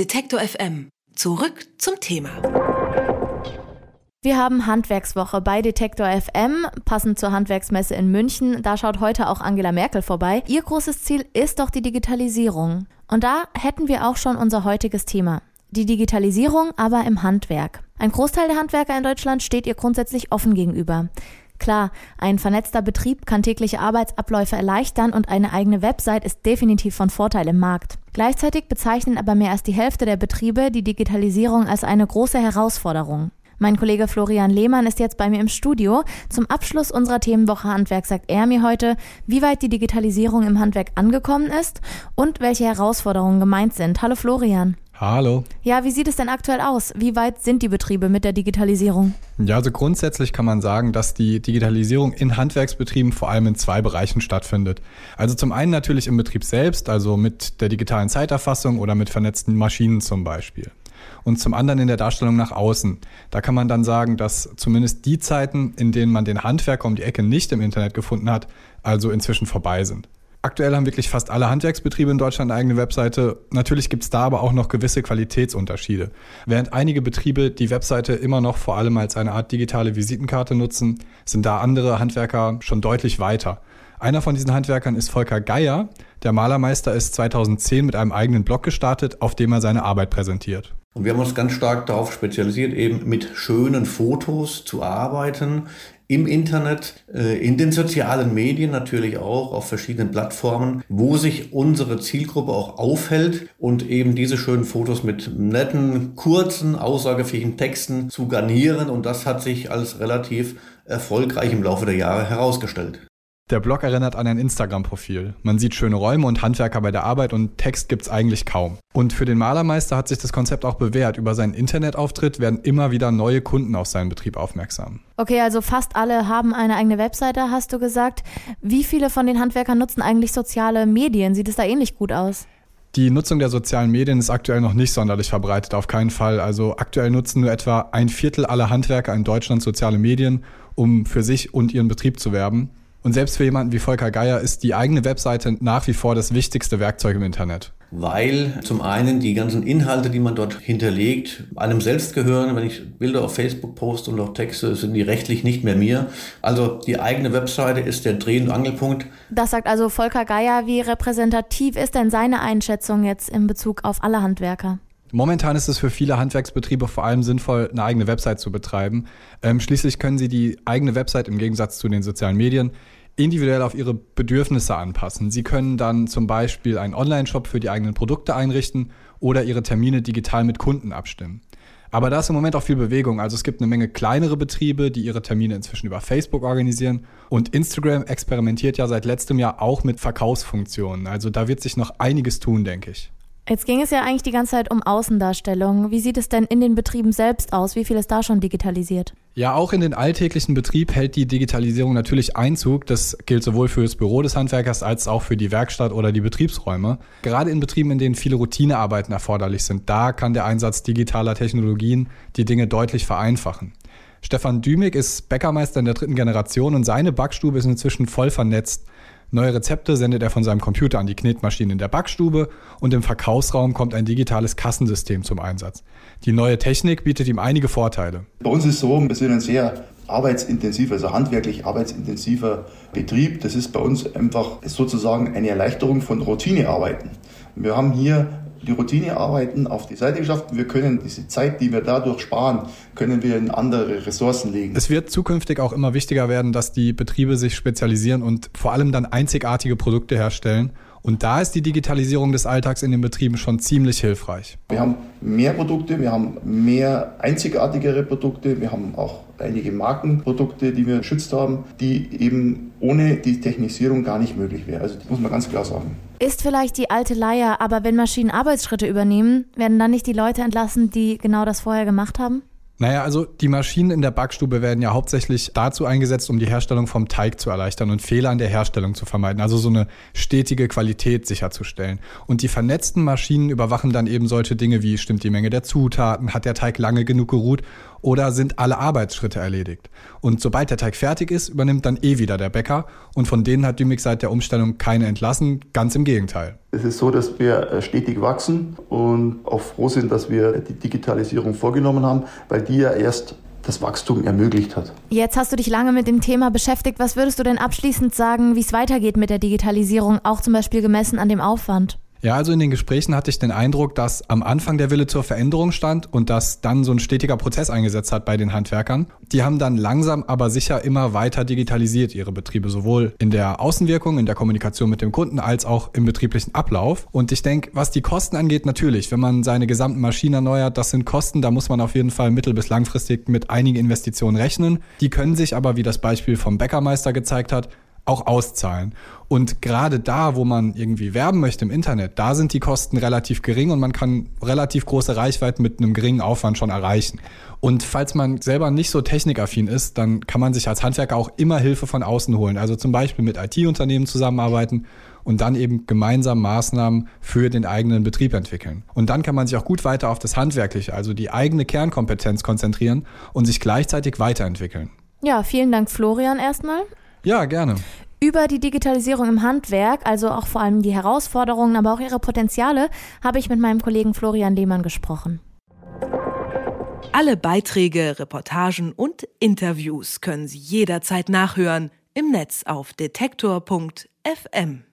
Detektor FM. Zurück zum Thema. Wir haben Handwerkswoche bei Detektor FM, passend zur Handwerksmesse in München. Da schaut heute auch Angela Merkel vorbei. Ihr großes Ziel ist doch die Digitalisierung. Und da hätten wir auch schon unser heutiges Thema. Die Digitalisierung aber im Handwerk. Ein Großteil der Handwerker in Deutschland steht ihr grundsätzlich offen gegenüber. Klar, ein vernetzter Betrieb kann tägliche Arbeitsabläufe erleichtern und eine eigene Website ist definitiv von Vorteil im Markt. Gleichzeitig bezeichnen aber mehr als die Hälfte der Betriebe die Digitalisierung als eine große Herausforderung. Mein Kollege Florian Lehmann ist jetzt bei mir im Studio. Zum Abschluss unserer Themenwoche Handwerk sagt er mir heute, wie weit die Digitalisierung im Handwerk angekommen ist und welche Herausforderungen gemeint sind. Hallo Florian. Hallo. Ja, wie sieht es denn aktuell aus? Wie weit sind die Betriebe mit der Digitalisierung? Ja, also grundsätzlich kann man sagen, dass die Digitalisierung in Handwerksbetrieben vor allem in zwei Bereichen stattfindet. Also zum einen natürlich im Betrieb selbst, also mit der digitalen Zeiterfassung oder mit vernetzten Maschinen zum Beispiel. Und zum anderen in der Darstellung nach außen. Da kann man dann sagen, dass zumindest die Zeiten, in denen man den Handwerker um die Ecke nicht im Internet gefunden hat, also inzwischen vorbei sind. Aktuell haben wirklich fast alle Handwerksbetriebe in Deutschland eine eigene Webseite. Natürlich gibt es da aber auch noch gewisse Qualitätsunterschiede. Während einige Betriebe die Webseite immer noch vor allem als eine Art digitale Visitenkarte nutzen, sind da andere Handwerker schon deutlich weiter. Einer von diesen Handwerkern ist Volker Geier. Der Malermeister ist 2010 mit einem eigenen Blog gestartet, auf dem er seine Arbeit präsentiert. Und wir haben uns ganz stark darauf spezialisiert, eben mit schönen Fotos zu arbeiten, im Internet, äh, in den sozialen Medien natürlich auch, auf verschiedenen Plattformen, wo sich unsere Zielgruppe auch aufhält und eben diese schönen Fotos mit netten, kurzen, aussagefähigen Texten zu garnieren. Und das hat sich als relativ erfolgreich im Laufe der Jahre herausgestellt. Der Blog erinnert an ein Instagram-Profil. Man sieht schöne Räume und Handwerker bei der Arbeit und Text gibt's eigentlich kaum. Und für den Malermeister hat sich das Konzept auch bewährt. Über seinen Internetauftritt werden immer wieder neue Kunden auf seinen Betrieb aufmerksam. Okay, also fast alle haben eine eigene Webseite, hast du gesagt. Wie viele von den Handwerkern nutzen eigentlich soziale Medien? Sieht es da ähnlich gut aus? Die Nutzung der sozialen Medien ist aktuell noch nicht sonderlich verbreitet, auf keinen Fall. Also aktuell nutzen nur etwa ein Viertel aller Handwerker in Deutschland soziale Medien, um für sich und ihren Betrieb zu werben. Und selbst für jemanden wie Volker Geier ist die eigene Webseite nach wie vor das wichtigste Werkzeug im Internet. Weil zum einen die ganzen Inhalte, die man dort hinterlegt, einem selbst gehören. Wenn ich Bilder auf Facebook poste und auch Texte, sind die rechtlich nicht mehr mir. Also die eigene Webseite ist der Dreh- und Angelpunkt. Das sagt also Volker Geier. Wie repräsentativ ist denn seine Einschätzung jetzt in Bezug auf alle Handwerker? Momentan ist es für viele Handwerksbetriebe vor allem sinnvoll, eine eigene Website zu betreiben. Ähm, schließlich können sie die eigene Website im Gegensatz zu den sozialen Medien individuell auf ihre Bedürfnisse anpassen. Sie können dann zum Beispiel einen Online-Shop für die eigenen Produkte einrichten oder ihre Termine digital mit Kunden abstimmen. Aber da ist im Moment auch viel Bewegung. Also es gibt eine Menge kleinere Betriebe, die ihre Termine inzwischen über Facebook organisieren. Und Instagram experimentiert ja seit letztem Jahr auch mit Verkaufsfunktionen. Also da wird sich noch einiges tun, denke ich. Jetzt ging es ja eigentlich die ganze Zeit um Außendarstellung. Wie sieht es denn in den Betrieben selbst aus? Wie viel ist da schon digitalisiert? Ja, auch in den alltäglichen Betrieb hält die Digitalisierung natürlich Einzug. Das gilt sowohl für das Büro des Handwerkers als auch für die Werkstatt oder die Betriebsräume. Gerade in Betrieben, in denen viele Routinearbeiten erforderlich sind, da kann der Einsatz digitaler Technologien die Dinge deutlich vereinfachen. Stefan Dümig ist Bäckermeister in der dritten Generation und seine Backstube ist inzwischen voll vernetzt. Neue Rezepte sendet er von seinem Computer an die Knetmaschine in der Backstube und im Verkaufsraum kommt ein digitales Kassensystem zum Einsatz. Die neue Technik bietet ihm einige Vorteile. Bei uns ist es so, wir sind ein sehr arbeitsintensiver, also handwerklich arbeitsintensiver Betrieb. Das ist bei uns einfach sozusagen eine Erleichterung von Routinearbeiten. Wir haben hier die Routinearbeiten auf die Seite geschafft. Wir können diese Zeit, die wir dadurch sparen, können wir in andere Ressourcen legen. Es wird zukünftig auch immer wichtiger werden, dass die Betriebe sich spezialisieren und vor allem dann einzigartige Produkte herstellen. Und da ist die Digitalisierung des Alltags in den Betrieben schon ziemlich hilfreich. Wir haben mehr Produkte, wir haben mehr einzigartigere Produkte, wir haben auch einige Markenprodukte, die wir geschützt haben, die eben ohne die Technisierung gar nicht möglich wäre. Also das muss man ganz klar sagen. Ist vielleicht die alte Leier, aber wenn Maschinen Arbeitsschritte übernehmen, werden dann nicht die Leute entlassen, die genau das vorher gemacht haben? Naja, also die Maschinen in der Backstube werden ja hauptsächlich dazu eingesetzt, um die Herstellung vom Teig zu erleichtern und Fehler in der Herstellung zu vermeiden, also so eine stetige Qualität sicherzustellen. Und die vernetzten Maschinen überwachen dann eben solche Dinge wie stimmt die Menge der Zutaten, hat der Teig lange genug geruht oder sind alle Arbeitsschritte erledigt. Und sobald der Teig fertig ist, übernimmt dann eh wieder der Bäcker und von denen hat Dümig seit der Umstellung keine entlassen, ganz im Gegenteil. Es ist so, dass wir äh, stetig wachsen und auch froh sind, dass wir die Digitalisierung vorgenommen haben, weil die ja erst das Wachstum ermöglicht hat. Jetzt hast du dich lange mit dem Thema beschäftigt. Was würdest du denn abschließend sagen, wie es weitergeht mit der Digitalisierung, auch zum Beispiel gemessen an dem Aufwand? Ja, also in den Gesprächen hatte ich den Eindruck, dass am Anfang der Wille zur Veränderung stand und dass dann so ein stetiger Prozess eingesetzt hat bei den Handwerkern. Die haben dann langsam aber sicher immer weiter digitalisiert ihre Betriebe, sowohl in der Außenwirkung, in der Kommunikation mit dem Kunden als auch im betrieblichen Ablauf. Und ich denke, was die Kosten angeht, natürlich, wenn man seine gesamten Maschinen erneuert, das sind Kosten, da muss man auf jeden Fall mittel- bis langfristig mit einigen Investitionen rechnen. Die können sich aber, wie das Beispiel vom Bäckermeister gezeigt hat, auch auszahlen. Und gerade da, wo man irgendwie werben möchte im Internet, da sind die Kosten relativ gering und man kann relativ große Reichweiten mit einem geringen Aufwand schon erreichen. Und falls man selber nicht so technikaffin ist, dann kann man sich als Handwerker auch immer Hilfe von außen holen. Also zum Beispiel mit IT-Unternehmen zusammenarbeiten und dann eben gemeinsam Maßnahmen für den eigenen Betrieb entwickeln. Und dann kann man sich auch gut weiter auf das Handwerkliche, also die eigene Kernkompetenz konzentrieren und sich gleichzeitig weiterentwickeln. Ja, vielen Dank, Florian, erstmal. Ja, gerne. Über die Digitalisierung im Handwerk, also auch vor allem die Herausforderungen, aber auch ihre Potenziale, habe ich mit meinem Kollegen Florian Lehmann gesprochen. Alle Beiträge, Reportagen und Interviews können Sie jederzeit nachhören im Netz auf detektor.fm.